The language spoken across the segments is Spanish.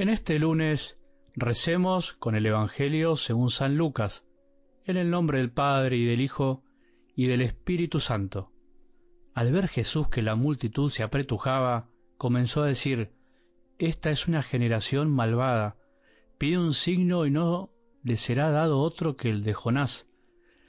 En este lunes recemos con el Evangelio según San Lucas, en el nombre del Padre y del Hijo y del Espíritu Santo. Al ver Jesús que la multitud se apretujaba, comenzó a decir, Esta es una generación malvada, pide un signo y no le será dado otro que el de Jonás.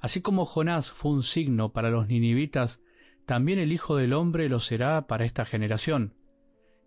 Así como Jonás fue un signo para los ninivitas, también el Hijo del Hombre lo será para esta generación.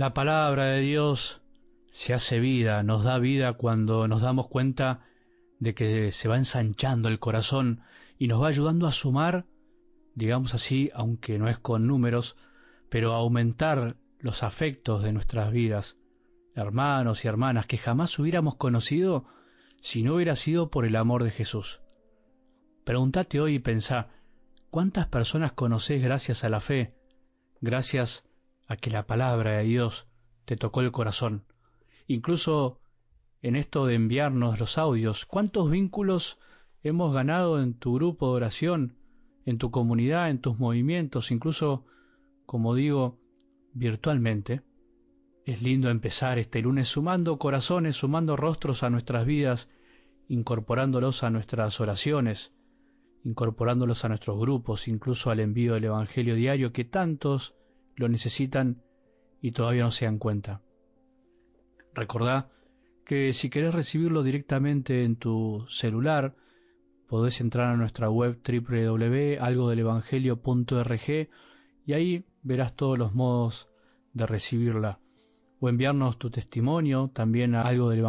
La palabra de Dios se hace vida, nos da vida cuando nos damos cuenta de que se va ensanchando el corazón y nos va ayudando a sumar, digamos así, aunque no es con números, pero a aumentar los afectos de nuestras vidas, hermanos y hermanas que jamás hubiéramos conocido si no hubiera sido por el amor de Jesús. Pregúntate hoy y pensá, ¿cuántas personas conoces gracias a la fe, gracias a que la palabra de Dios te tocó el corazón. Incluso en esto de enviarnos los audios, ¿cuántos vínculos hemos ganado en tu grupo de oración, en tu comunidad, en tus movimientos, incluso, como digo, virtualmente? Es lindo empezar este lunes sumando corazones, sumando rostros a nuestras vidas, incorporándolos a nuestras oraciones, incorporándolos a nuestros grupos, incluso al envío del Evangelio diario que tantos lo necesitan y todavía no se dan cuenta. Recordá que si querés recibirlo directamente en tu celular, podés entrar a nuestra web www.algodelevangelio.org y ahí verás todos los modos de recibirla o enviarnos tu testimonio también a algo del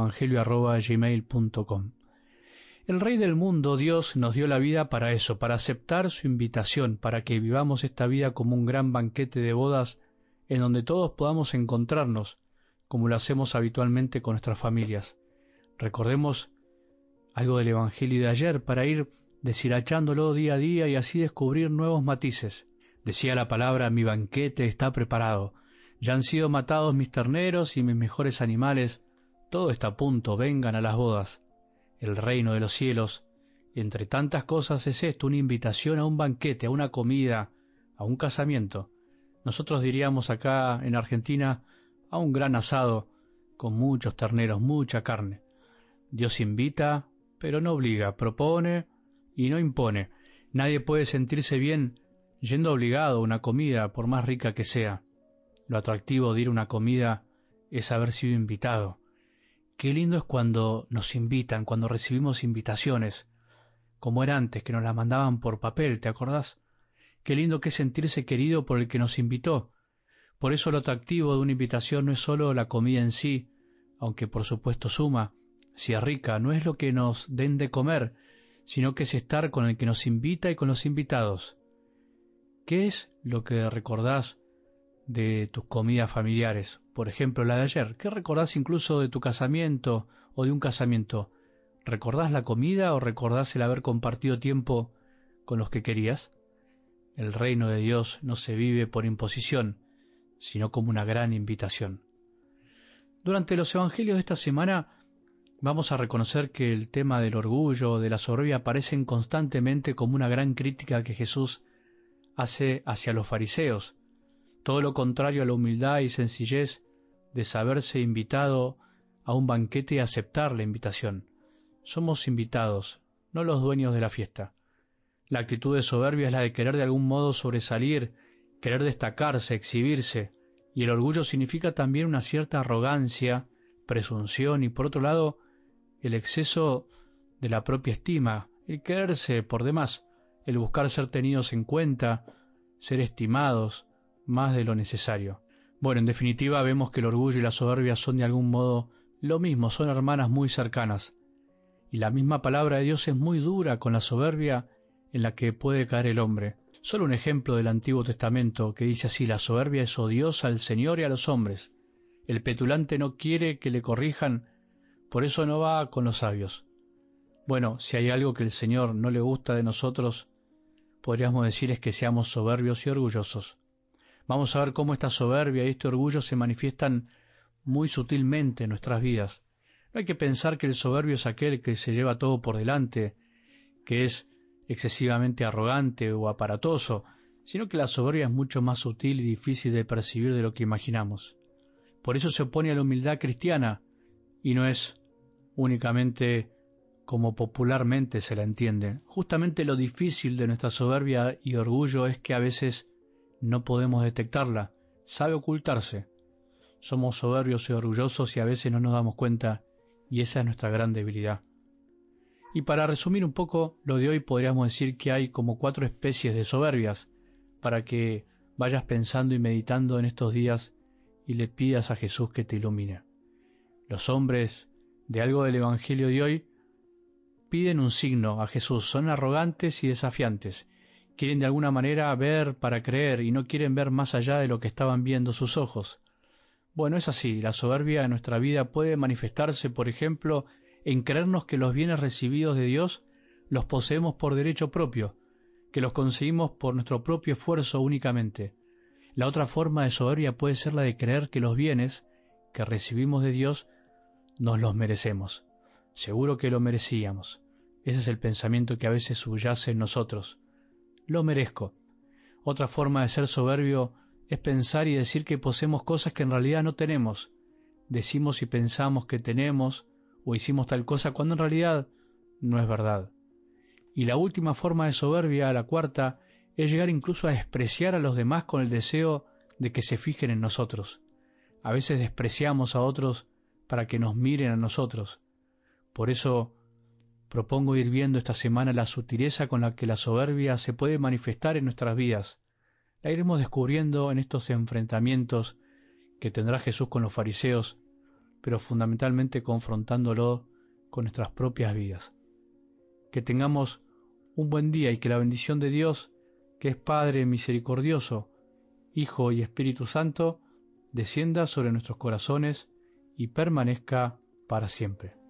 El Rey del mundo, Dios, nos dio la vida para eso, para aceptar su invitación, para que vivamos esta vida como un gran banquete de bodas en donde todos podamos encontrarnos, como lo hacemos habitualmente con nuestras familias. Recordemos algo del Evangelio de ayer para ir deshilachándolo día a día y así descubrir nuevos matices. Decía la palabra, mi banquete está preparado, ya han sido matados mis terneros y mis mejores animales, todo está a punto, vengan a las bodas el reino de los cielos, entre tantas cosas es esto una invitación a un banquete, a una comida, a un casamiento. Nosotros diríamos acá en Argentina a un gran asado con muchos terneros, mucha carne. Dios invita, pero no obliga, propone y no impone. Nadie puede sentirse bien yendo obligado a una comida, por más rica que sea. Lo atractivo de ir a una comida es haber sido invitado, Qué lindo es cuando nos invitan, cuando recibimos invitaciones, como era antes, que nos las mandaban por papel, ¿te acordás? Qué lindo que es sentirse querido por el que nos invitó. Por eso lo atractivo de una invitación no es sólo la comida en sí, aunque por supuesto suma, si es rica, no es lo que nos den de comer, sino que es estar con el que nos invita y con los invitados. ¿Qué es lo que recordás de tus comidas familiares, por ejemplo la de ayer. ¿Qué recordás incluso de tu casamiento o de un casamiento? ¿Recordás la comida o recordás el haber compartido tiempo con los que querías? El reino de Dios no se vive por imposición, sino como una gran invitación. Durante los evangelios de esta semana vamos a reconocer que el tema del orgullo, de la soberbia, aparecen constantemente como una gran crítica que Jesús hace hacia los fariseos, todo lo contrario a la humildad y sencillez de saberse invitado a un banquete y aceptar la invitación. Somos invitados, no los dueños de la fiesta. La actitud de soberbia es la de querer de algún modo sobresalir, querer destacarse, exhibirse, y el orgullo significa también una cierta arrogancia, presunción y por otro lado el exceso de la propia estima, el quererse por demás, el buscar ser tenidos en cuenta, ser estimados, más de lo necesario. Bueno, en definitiva vemos que el orgullo y la soberbia son de algún modo lo mismo, son hermanas muy cercanas. Y la misma palabra de Dios es muy dura con la soberbia en la que puede caer el hombre. Solo un ejemplo del Antiguo Testamento que dice así, la soberbia es odiosa al Señor y a los hombres. El petulante no quiere que le corrijan, por eso no va con los sabios. Bueno, si hay algo que el Señor no le gusta de nosotros, podríamos decir es que seamos soberbios y orgullosos. Vamos a ver cómo esta soberbia y este orgullo se manifiestan muy sutilmente en nuestras vidas. No hay que pensar que el soberbio es aquel que se lleva todo por delante, que es excesivamente arrogante o aparatoso, sino que la soberbia es mucho más sutil y difícil de percibir de lo que imaginamos. Por eso se opone a la humildad cristiana y no es únicamente como popularmente se la entiende. Justamente lo difícil de nuestra soberbia y orgullo es que a veces no podemos detectarla, sabe ocultarse. Somos soberbios y orgullosos y a veces no nos damos cuenta y esa es nuestra gran debilidad. Y para resumir un poco lo de hoy podríamos decir que hay como cuatro especies de soberbias para que vayas pensando y meditando en estos días y le pidas a Jesús que te ilumine. Los hombres de algo del Evangelio de hoy piden un signo a Jesús, son arrogantes y desafiantes, quieren de alguna manera ver para creer y no quieren ver más allá de lo que estaban viendo sus ojos. Bueno, es así, la soberbia en nuestra vida puede manifestarse, por ejemplo, en creernos que los bienes recibidos de Dios los poseemos por derecho propio, que los conseguimos por nuestro propio esfuerzo únicamente. La otra forma de soberbia puede ser la de creer que los bienes que recibimos de Dios nos los merecemos. Seguro que lo merecíamos. Ese es el pensamiento que a veces subyace en nosotros. Lo merezco. Otra forma de ser soberbio es pensar y decir que poseemos cosas que en realidad no tenemos. Decimos y pensamos que tenemos o hicimos tal cosa cuando en realidad no es verdad. Y la última forma de soberbia, la cuarta, es llegar incluso a despreciar a los demás con el deseo de que se fijen en nosotros. A veces despreciamos a otros para que nos miren a nosotros. Por eso propongo ir viendo esta semana la sutileza con la que la soberbia se puede manifestar en nuestras vidas, la iremos descubriendo en estos enfrentamientos que tendrá Jesús con los fariseos, pero fundamentalmente confrontándolo con nuestras propias vidas. Que tengamos un buen día y que la bendición de Dios, que es Padre misericordioso, Hijo y Espíritu Santo, descienda sobre nuestros corazones y permanezca para siempre.